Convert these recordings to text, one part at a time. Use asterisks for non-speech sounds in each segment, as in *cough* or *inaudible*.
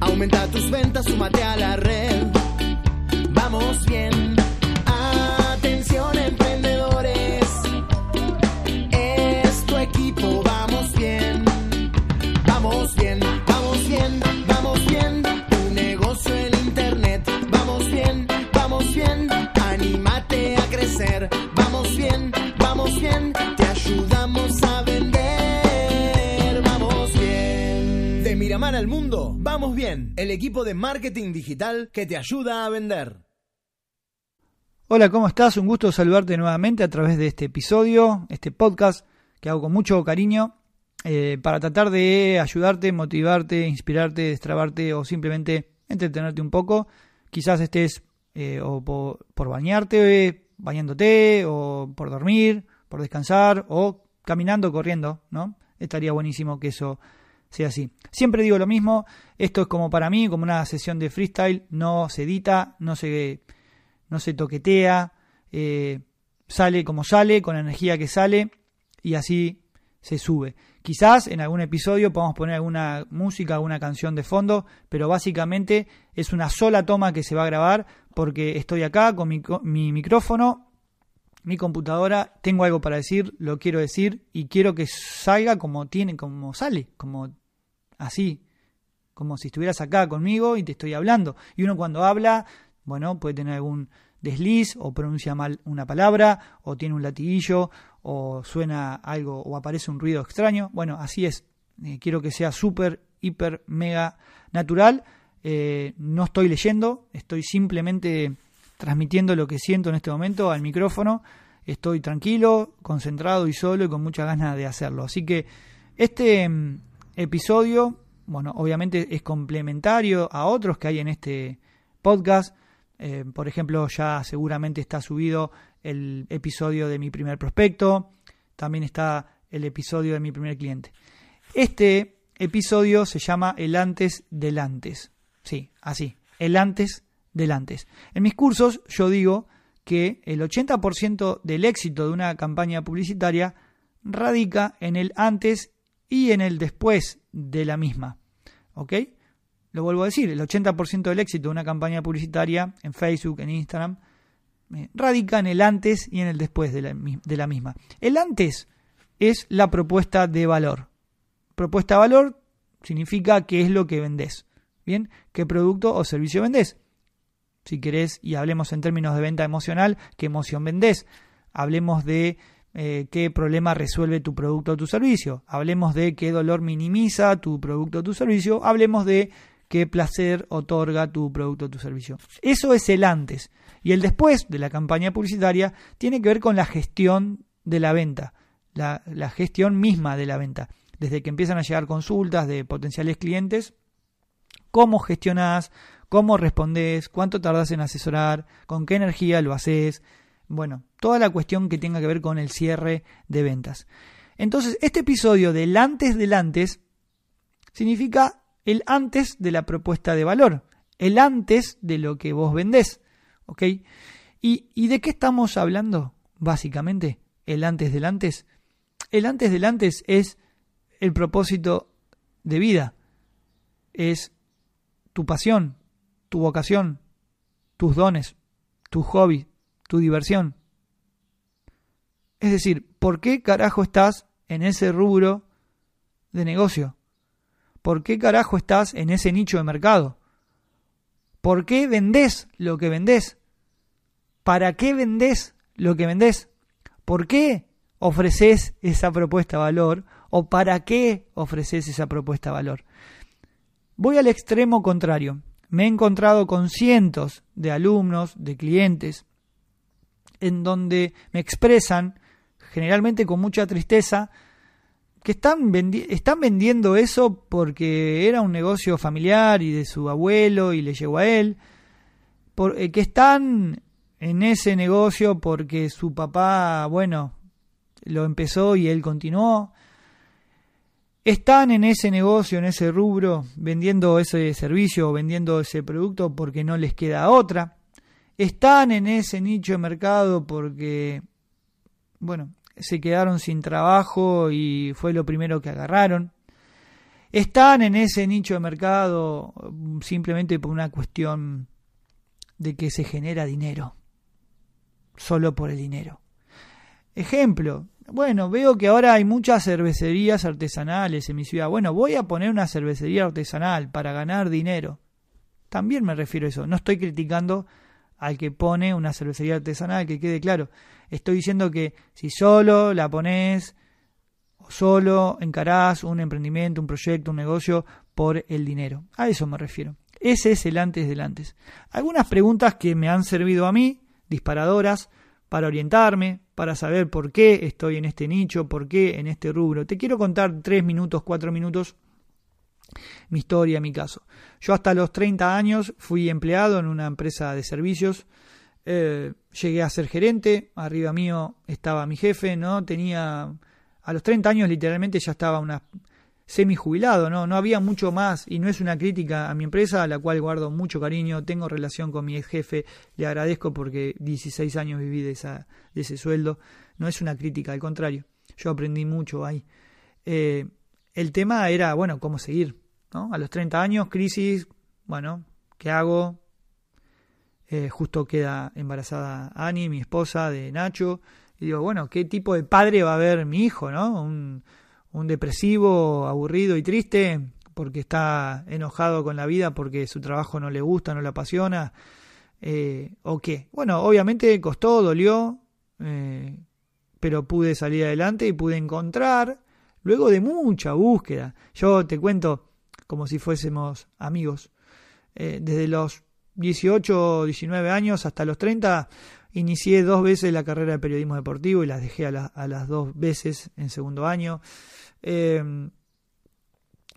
Aumenta tus ventas, súmate a la red. Vamos bien. Vamos bien. El equipo de marketing digital que te ayuda a vender. Hola, ¿cómo estás? Un gusto saludarte nuevamente a través de este episodio, este podcast que hago con mucho cariño eh, para tratar de ayudarte, motivarte, inspirarte, destrabarte o simplemente entretenerte un poco. Quizás estés eh, o por, por bañarte, bañándote, o por dormir, por descansar, o caminando, corriendo, ¿no? Estaría buenísimo que eso sea así. Siempre digo lo mismo, esto es como para mí, como una sesión de freestyle, no se edita, no se no se toquetea, eh, sale como sale, con la energía que sale, y así se sube. Quizás en algún episodio podamos poner alguna música, alguna canción de fondo, pero básicamente es una sola toma que se va a grabar porque estoy acá con mi, mi micrófono, mi computadora, tengo algo para decir, lo quiero decir y quiero que salga como tiene, como sale, como así, como si estuvieras acá conmigo y te estoy hablando. Y uno cuando habla bueno, puede tener algún desliz o pronuncia mal una palabra o tiene un latiguillo o suena algo o aparece un ruido extraño. Bueno, así es. Eh, quiero que sea súper, hiper, mega natural. Eh, no estoy leyendo, estoy simplemente transmitiendo lo que siento en este momento al micrófono. Estoy tranquilo, concentrado y solo y con mucha ganas de hacerlo. Así que este mm, episodio, bueno, obviamente es complementario a otros que hay en este podcast eh, por ejemplo, ya seguramente está subido el episodio de mi primer prospecto, también está el episodio de mi primer cliente. Este episodio se llama El antes del antes. Sí, así, el antes del antes. En mis cursos yo digo que el 80% del éxito de una campaña publicitaria radica en el antes y en el después de la misma. ¿Ok? Lo vuelvo a decir, el 80% del éxito de una campaña publicitaria en Facebook, en Instagram, eh, radica en el antes y en el después de la, de la misma. El antes es la propuesta de valor. Propuesta de valor significa qué es lo que vendés. Bien, qué producto o servicio vendés. Si querés, y hablemos en términos de venta emocional, qué emoción vendés. Hablemos de eh, qué problema resuelve tu producto o tu servicio. Hablemos de qué dolor minimiza tu producto o tu servicio. Hablemos de qué placer otorga tu producto o tu servicio. Eso es el antes. Y el después de la campaña publicitaria tiene que ver con la gestión de la venta, la, gestión misma de la venta. Desde que empiezan a llegar consultas de potenciales clientes, cómo gestionás, cómo respondés, cuánto tardás en asesorar, con qué energía lo haces. Bueno, toda la cuestión que tenga que ver con el cierre de ventas. Entonces, este episodio del antes del antes significa el antes de la propuesta de valor, el antes de lo que vos vendés. ¿Ok? ¿Y, de qué estamos hablando? Básicamente, el antes del antes. El antes del antes es el propósito de vida, es tu pasión, tu vocación, tus dones, tu hobby, tu diversión. Es decir, ¿por qué carajo estás en ese rubro de negocio? ¿por qué carajo estás en ese nicho de mercado? ¿Por qué vendés lo que vendés? ¿Para qué vendés lo que vendés? ¿Por qué ofreces esa propuesta de valor? ¿O para qué ofreces esa propuesta de valor? Voy al extremo contrario. Me he encontrado con cientos de alumnos, de clientes, en donde me expresan, generalmente con mucha tristeza, que están, vendiendo eso porque era un negocio familiar y de su abuelo y le llegó a él, por, eh, que están en ese negocio porque su papá, bueno, lo empezó y él continuó. Están en ese negocio, en ese rubro, vendiendo ese servicio o vendiendo ese producto porque no les queda otra. Están en ese nicho de mercado porque, bueno, se quedaron sin trabajo y fue lo primero que agarraron. están en ese nicho de mercado mm, simplemente por una cuestión de que se genera dinero, solo por el dinero. Ejemplo, bueno, veo que ahora hay muchas cervecerías artesanales en mi ciudad. Bueno, voy a poner una cervecería artesanal para ganar dinero. También me refiero a eso. No estoy criticando al que pone una cervecería artesanal, que quede claro. Estoy diciendo que si solo la pones o solo encarás un emprendimiento, un proyecto, un negocio por el dinero. A eso me refiero. Ese es el antes del antes. Algunas preguntas que me han servido a mí, disparadoras, para orientarme, para saber por qué estoy en este nicho, por qué en este rubro. Te quiero contar tres minutos, cuatro minutos mi historia, mi caso. Yo hasta los 30 años fui empleado en una empresa de servicios. Eh, llegué a ser gerente, arriba mío estaba mi jefe, ¿no? Tenía, a los 30 años literalmente ya estaba una semi jubilado, ¿no? No había mucho más y no es una crítica a mi empresa, a la cual guardo mucho cariño, tengo relación con mi ex jefe, le agradezco porque 16 años viví de, esa, de ese sueldo, no es una crítica, al contrario, yo aprendí mucho ahí. Eh, el tema era, bueno, cómo seguir, ¿no? A los 30 años, crisis, bueno, ¿qué hago? Eh, justo queda embarazada Ani, mi esposa, de Nacho, y digo, bueno, ¿qué tipo de padre va a haber mi hijo, ¿no? Un, un depresivo, aburrido y triste porque está enojado con la vida, porque su trabajo no le gusta, no le apasiona, eh, o qué. Bueno, obviamente costó, dolió, eh, pero pude salir adelante y pude encontrar, luego de mucha búsqueda, yo te cuento como si fuésemos amigos, eh, desde los 18 o 19 años hasta los 30, inicié dos veces la carrera de periodismo deportivo y las dejé a, a las dos veces en segundo año. Em,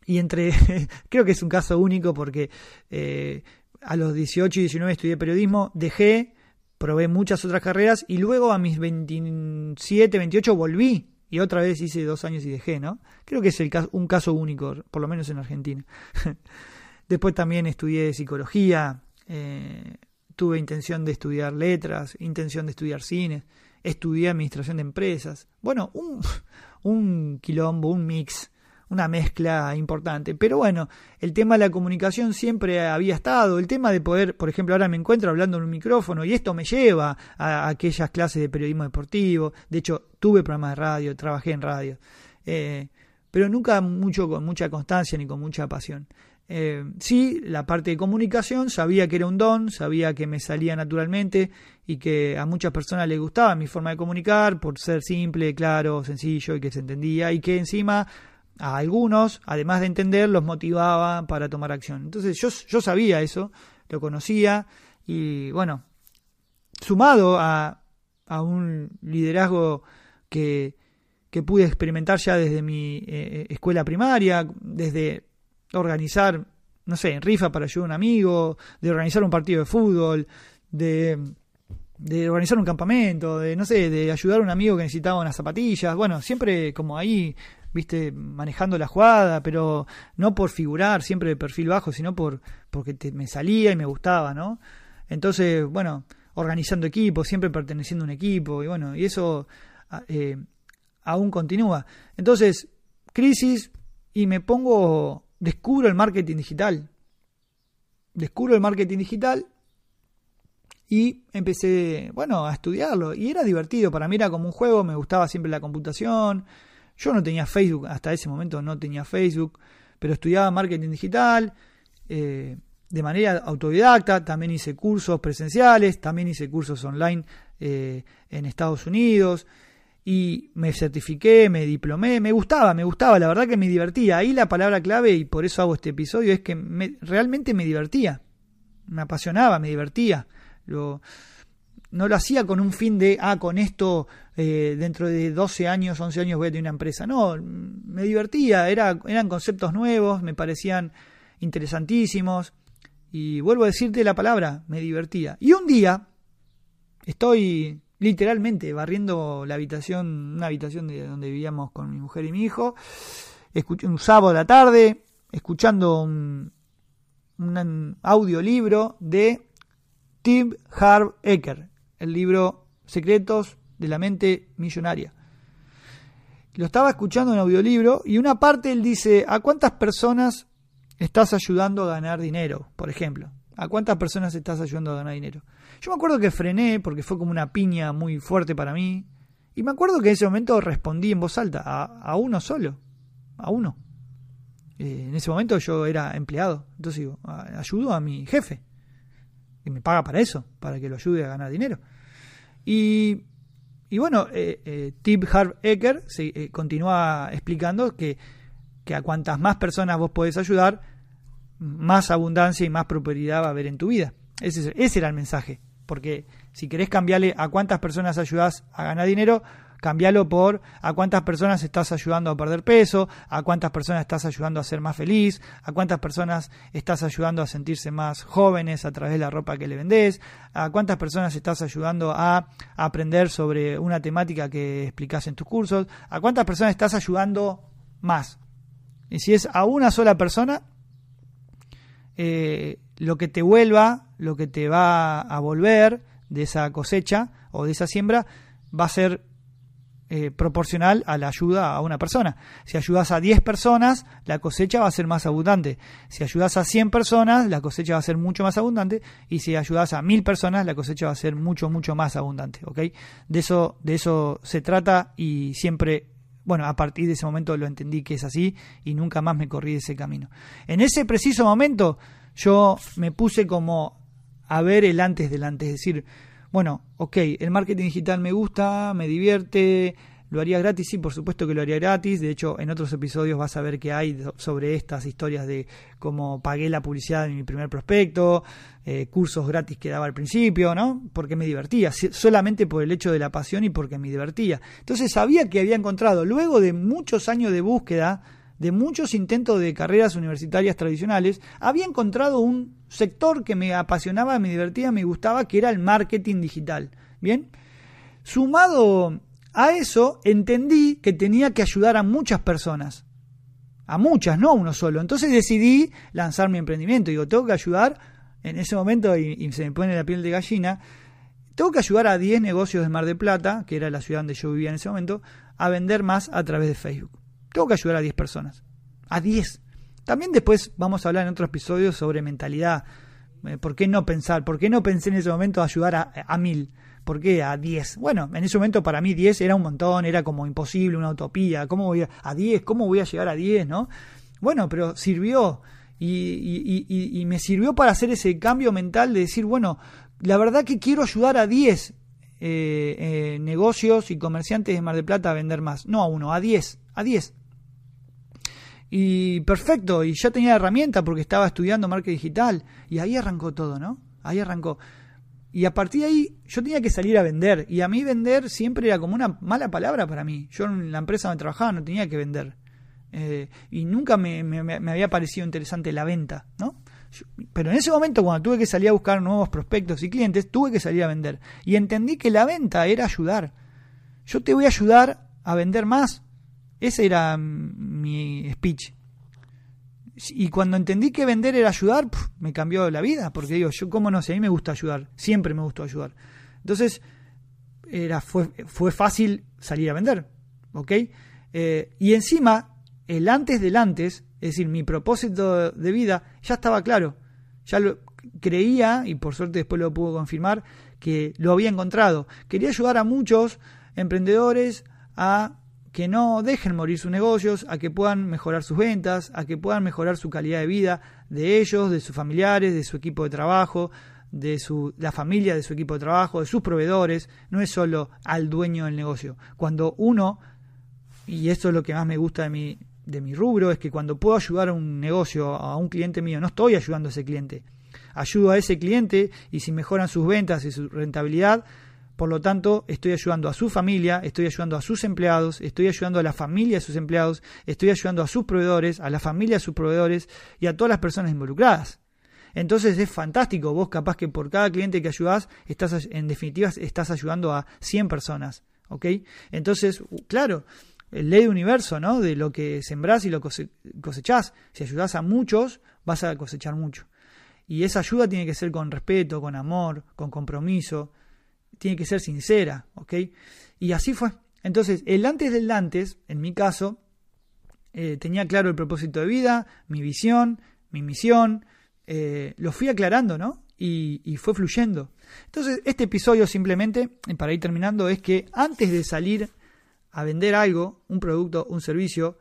y entre, *laughs* creo que es un caso único porque eh, a los 18 y 19 estudié periodismo, dejé, probé muchas otras carreras y luego a mis 27, 28 volví y otra vez hice dos años y dejé, ¿no? Creo que es un caso único, por lo menos en Argentina. *laughs* Después también estudié psicología, eh, tuve intención de estudiar letras, intención de estudiar cine, estudié administración de empresas. Bueno, un, *laughs* un quilombo, un mix, una mezcla importante. Pero bueno, el tema de la comunicación siempre había estado, el tema de poder, por ejemplo, ahora me encuentro hablando en un micrófono y esto me lleva a, aquellas clases de periodismo deportivo, de hecho tuve programas de radio, trabajé en radio, eh, pero nunca mucho con mucha constancia ni con mucha pasión. Eh, sí, la parte de comunicación, sabía que era un don, sabía que me salía naturalmente y que a muchas personas les gustaba mi forma de comunicar por ser simple, claro, sencillo y que se entendía y que encima a algunos, además de entender, los motivaba para tomar acción. Entonces yo, yo sabía eso, lo conocía y bueno, sumado a, a un liderazgo que, que pude experimentar ya desde mi eh, eh, escuela primaria, desde organizar, no sé, rifa para ayudar a un amigo, de organizar un partido de fútbol, de, de organizar un campamento, de, no sé, de ayudar a un amigo que necesitaba unas zapatillas, bueno, siempre como ahí, viste, manejando la jugada, pero no por figurar siempre de perfil bajo, sino por porque me salía y me gustaba, ¿no? Entonces, bueno, organizando equipos, siempre perteneciendo a un equipo, y bueno, y eso eh, aún continúa. Entonces, crisis, y me pongo descubro el marketing digital. Descubro el marketing digital y empecé, bueno, a estudiarlo. Y era divertido, para mí era como un juego, me gustaba siempre la computación. Yo no tenía Facebook, hasta ese momento no tenía Facebook, pero estudiaba marketing digital eh, de manera autodidacta. También hice cursos presenciales, también hice cursos online eh, en Estados Unidos y me certifiqué, me diplomé, me gustaba, me gustaba, la verdad que me divertía. Ahí la palabra clave, y por eso hago este episodio, es que realmente me divertía, me apasionaba, me divertía. Lo, no lo hacía con un fin de, ah, con esto eh, dentro de 12 años, 11 años voy a tener una empresa. No, me divertía, era, eran conceptos nuevos, me parecían interesantísimos. Y vuelvo a decirte la palabra, me divertía. Y un día, estoy literalmente barriendo la habitación, una habitación de donde vivíamos con mi mujer y mi hijo, un sábado de la tarde, escuchando un, un audiolibro de Tim Harv Eker, el libro Secretos de la mente millonaria. lo estaba escuchando en audiolibro y una parte él dice, ¿a cuántas personas estás ayudando a ganar dinero? Por ejemplo, ¿a cuántas personas estás ayudando a ganar dinero? Yo me acuerdo que frené porque fue como una piña muy fuerte para mí y me acuerdo que en ese momento respondí en voz alta, a, uno solo, a uno. Eh, en ese momento yo era empleado, entonces digo, ayudo a mi jefe, que me paga para eso, para que lo ayude a ganar dinero. Y, bueno, eh, eh, Tip Harv Ecker continúa explicando que, que a cuantas más personas vos podés ayudar, más abundancia y más prosperidad va a haber en tu vida. Ese, ese era el mensaje. Porque si querés cambiarle a cuántas personas ayudás a ganar dinero, cambialo por a cuántas personas estás ayudando a perder peso, a cuántas personas estás ayudando a ser más feliz, a cuántas personas estás ayudando a sentirse más jóvenes a través de la ropa que le vendés, a cuántas personas estás ayudando a aprender sobre una temática que explicás en tus cursos, a cuántas personas estás ayudando más. Y si es a una sola persona, eh, lo que te vuelva, lo que te va a volver de esa cosecha o de esa siembra va a ser eh, proporcional a la ayuda a una persona. Si ayudas a 10 personas, la cosecha va a ser más abundante. Si ayudas a 100 personas, la cosecha va a ser mucho más abundante. Y si ayudas a 1000 personas, la cosecha va a ser mucho, mucho más abundante. ¿ok? De, eso, de eso se trata y siempre bueno, a partir de ese momento lo entendí que es así y nunca más me corrí de ese camino. En ese preciso momento yo me puse como a ver el antes del antes, es decir, bueno, ok, el marketing digital me gusta, me divierte, ¿Lo haría gratis? Sí, por supuesto que lo haría gratis. De hecho, en otros episodios vas a ver que hay sobre estas historias de cómo pagué la publicidad en mi primer prospecto, eh, cursos gratis que daba al principio, ¿no? Porque me divertía, solamente por el hecho de la pasión y porque me divertía. Entonces sabía que había encontrado, luego de muchos años de búsqueda, de muchos intentos de carreras universitarias tradicionales, había encontrado un sector que me apasionaba, me divertía, me gustaba, que era el marketing digital. Bien, sumado a eso entendí que tenía que ayudar a muchas personas. A muchas, no a uno solo. Entonces decidí lanzar mi emprendimiento. Digo, tengo que ayudar, en ese momento, y, se me pone la piel de gallina, tengo que ayudar a 10 negocios de Mar de Plata, que era la ciudad donde yo vivía en ese momento, a vender más a través de Facebook. Tengo que ayudar a 10 personas. A 10. También después vamos a hablar en otro episodio sobre mentalidad. Eh, ¿Por qué no pensar? ¿Por qué no pensé en ese momento ayudar a, a mil? ¿Por qué a 10? Bueno, en ese momento para mí 10 era un montón, era como imposible, una utopía. ¿Cómo voy a, a 10? ¿Cómo voy a llegar a 10? ¿no? Bueno, pero sirvió. Y, me sirvió para hacer ese cambio mental de decir, bueno, la verdad que quiero ayudar a 10 eh, eh, negocios y comerciantes de Mar del Plata a vender más. No a uno, a 10. A 10. Y perfecto, y ya tenía herramienta porque estaba estudiando marketing digital. Y ahí arrancó todo, ¿no? Ahí arrancó. Y a partir de ahí yo tenía que salir a vender. Y a mí vender siempre era como una mala palabra para mí. Yo en la empresa donde trabajaba no tenía que vender. Eh, y nunca me, había parecido interesante la venta, ¿no? pero en ese momento cuando tuve que salir a buscar nuevos prospectos y clientes, tuve que salir a vender. Y entendí que la venta era ayudar. Yo te voy a ayudar a vender más. Ese era mi speech. Y cuando entendí que vender era ayudar, me cambió la vida, porque digo, yo cómo no sé, a mí me gusta ayudar, siempre me gustó ayudar. Entonces, era, fue, fue fácil salir a vender, ¿ok? Eh, y encima, el antes del antes, es decir, mi propósito de vida, ya estaba claro. Ya lo creía, y por suerte después lo pudo confirmar, que lo había encontrado. Quería ayudar a muchos emprendedores a que no dejen morir sus negocios, a que puedan mejorar sus ventas, a que puedan mejorar su calidad de vida de ellos, de sus familiares, de su equipo de trabajo, de su, la familia de su equipo de trabajo, de sus proveedores, no es solo al dueño del negocio. Cuando uno, y esto es lo que más me gusta de mi, de mi rubro, es que cuando puedo ayudar a un negocio, a un cliente mío, no estoy ayudando a ese cliente, ayudo a ese cliente y si mejoran sus ventas y su rentabilidad, por lo tanto, estoy ayudando a su familia, estoy ayudando a sus empleados, estoy ayudando a la familia de sus empleados, estoy ayudando a sus proveedores, a la familia de sus proveedores y a todas las personas involucradas. Entonces es fantástico, vos capaz que por cada cliente que ayudás, estás, en definitiva, estás ayudando a 100 personas. ¿Ok? Entonces, claro, ley de universo, ¿no? De lo que sembrás y lo cosechás. Si ayudás a muchos, vas a cosechar mucho. Y esa ayuda tiene que ser con respeto, con amor, con compromiso, tiene que ser sincera, ¿ok? Y así fue. Entonces, el antes del antes, en mi caso, eh, tenía claro el propósito de vida, mi visión, mi misión, eh, lo fui aclarando, ¿no? Y, y, fue fluyendo. Entonces, este episodio simplemente, para ir terminando, es que antes de salir a vender algo, un producto, un servicio,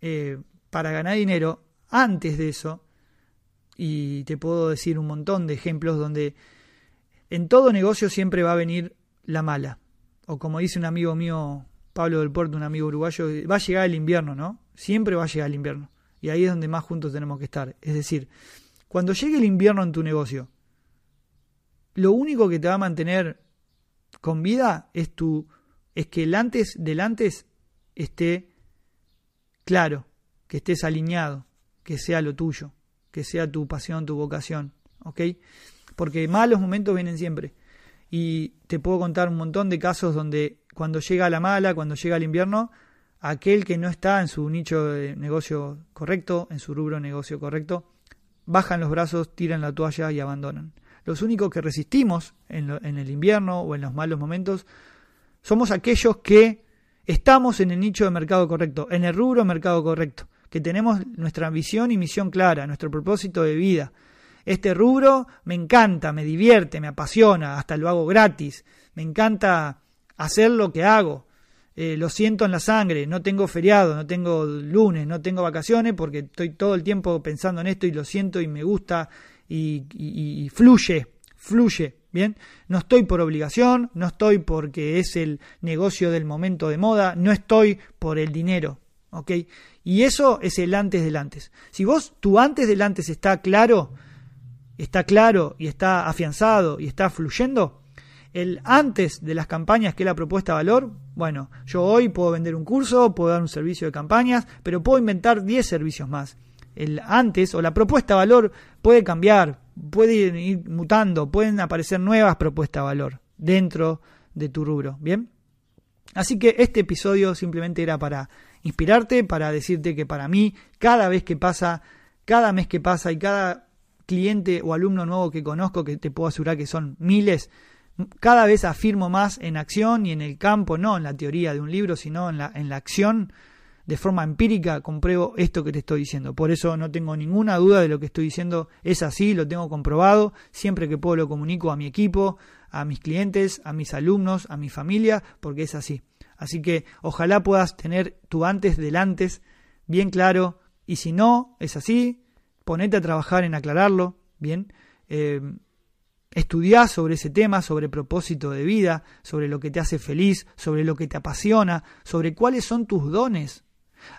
eh, para ganar dinero, antes de eso, y te puedo decir un montón de ejemplos donde en todo negocio siempre va a venir la mala. O como dice un amigo mío, Pablo del Puerto, un amigo uruguayo, va a llegar el invierno, ¿no? Siempre va a llegar el invierno. Y ahí es donde más juntos tenemos que estar. Es decir, cuando llegue el invierno en tu negocio, lo único que te va a mantener con vida es tu es que el antes del antes esté claro, que estés alineado, que sea lo tuyo, que sea tu pasión, tu vocación, ¿ok? Porque malos momentos vienen siempre. Y te puedo contar un montón de casos donde cuando llega la mala, cuando llega el invierno, aquel que no está en su nicho de negocio correcto, en su rubro de negocio correcto, bajan los brazos, tiran la toalla y abandonan. Los únicos que resistimos en, en el invierno o en los malos momentos somos aquellos que estamos en el nicho de mercado correcto, en el rubro mercado correcto, que tenemos nuestra visión y misión clara, nuestro propósito de vida. Este rubro me encanta, me divierte, me apasiona, hasta lo hago gratis, me encanta hacer lo que hago. Eh, lo siento en la sangre, no tengo feriado, no tengo lunes, no tengo vacaciones porque estoy todo el tiempo pensando en esto y lo siento y me gusta y, y fluye, fluye. Bien, no estoy por obligación, no estoy porque es el negocio del momento de moda, no estoy por el dinero, ¿ok? Y eso es el antes del antes. Si vos, tu antes del antes está claro, está claro y está afianzado y está fluyendo, el antes de las campañas que es la propuesta valor, bueno, yo hoy puedo vender un curso, puedo dar un servicio de campañas, pero puedo inventar 10 servicios más. El antes o la propuesta valor puede cambiar, puede ir mutando, pueden aparecer nuevas propuestas valor dentro de tu rubro, ¿bien? Así que este episodio simplemente era para inspirarte, para decirte que para mí, cada vez que pasa, cada mes que pasa y cada cliente o alumno nuevo que conozco, que te puedo asegurar que son miles, cada vez afirmo más en acción y en el campo, no en la teoría de un libro, sino en la, en la acción, de forma empírica compruebo esto que te estoy diciendo. Por eso no tengo ninguna duda de lo que estoy diciendo. Es así, lo tengo comprobado. Siempre que puedo lo comunico a mi equipo, a mis clientes, a mis alumnos, a mi familia, porque es así. Así que ojalá puedas tener tu antes del antes bien claro. Y si no es así, ponete a trabajar en aclararlo. Bien. Eh, Estudiá sobre ese tema, sobre propósito de vida, sobre lo que te hace feliz, sobre lo que te apasiona, sobre cuáles son tus dones.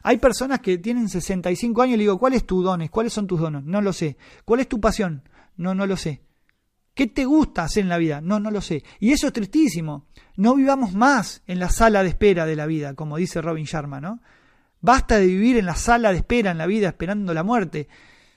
Hay personas que tienen 65 años y le digo, ¿cuál es tu dones? ¿Cuáles son tus dones? No lo sé. ¿Cuál es tu pasión? No, no lo sé. ¿Qué te gusta hacer en la vida? No, no lo sé. Y eso es tristísimo. No vivamos más en la sala de espera de la vida, como dice Robin Sharma, ¿no? Basta de vivir en la sala de espera en la vida esperando la muerte.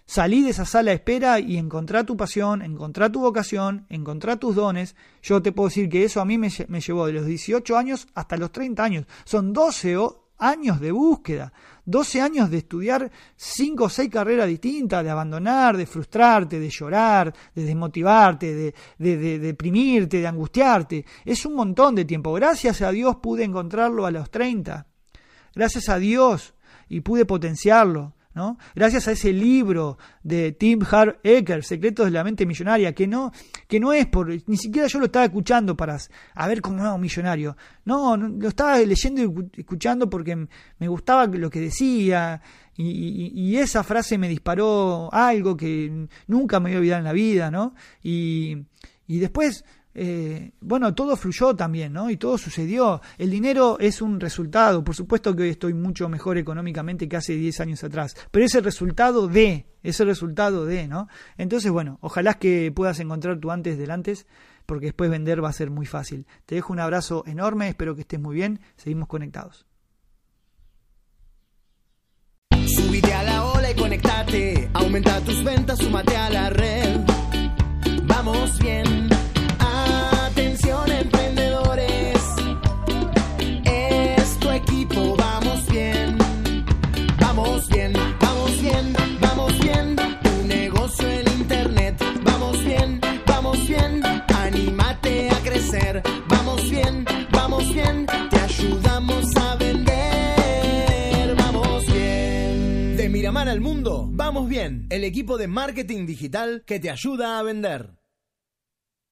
Salí de esa sala de espera y encontrá tu pasión, encontrá tu vocación, encontrá tus dones. Yo te puedo decir que eso a mí me, llevó de los 18 años hasta los 30 años. Son 12 años de búsqueda, 12 años de estudiar 5 o 6 carreras distintas, de abandonar, de frustrarte, de llorar, de desmotivarte, de, de, de, deprimirte, de angustiarte. Es un montón de tiempo. Gracias a Dios pude encontrarlo a los 30. Gracias a Dios y pude potenciarlo. Gracias a ese libro de Tim Hart Ecker, Secretos de la mente millonaria, que no, que no es por, ni siquiera yo lo estaba escuchando para a ver cómo era millonario. No, lo estaba leyendo y escuchando porque me gustaba lo que decía y, y, esa frase me disparó algo que nunca me voy a olvidar en la vida, ¿no? Y, y después eh, bueno, todo fluyó también, ¿no? Y todo sucedió. El dinero es un resultado. Por supuesto que hoy estoy mucho mejor económicamente que hace 10 años atrás, pero es el resultado de, es el resultado de, ¿no? Entonces, bueno, ojalá que puedas encontrar tu antes del antes, porque después vender va a ser muy fácil. Te dejo un abrazo enorme, espero que estés muy bien, seguimos conectados. Subite a la ola y conectate, aumenta tus ventas, súmate a la red. Vamos bien mundo, vamos bien, el equipo de marketing digital que te ayuda a vender.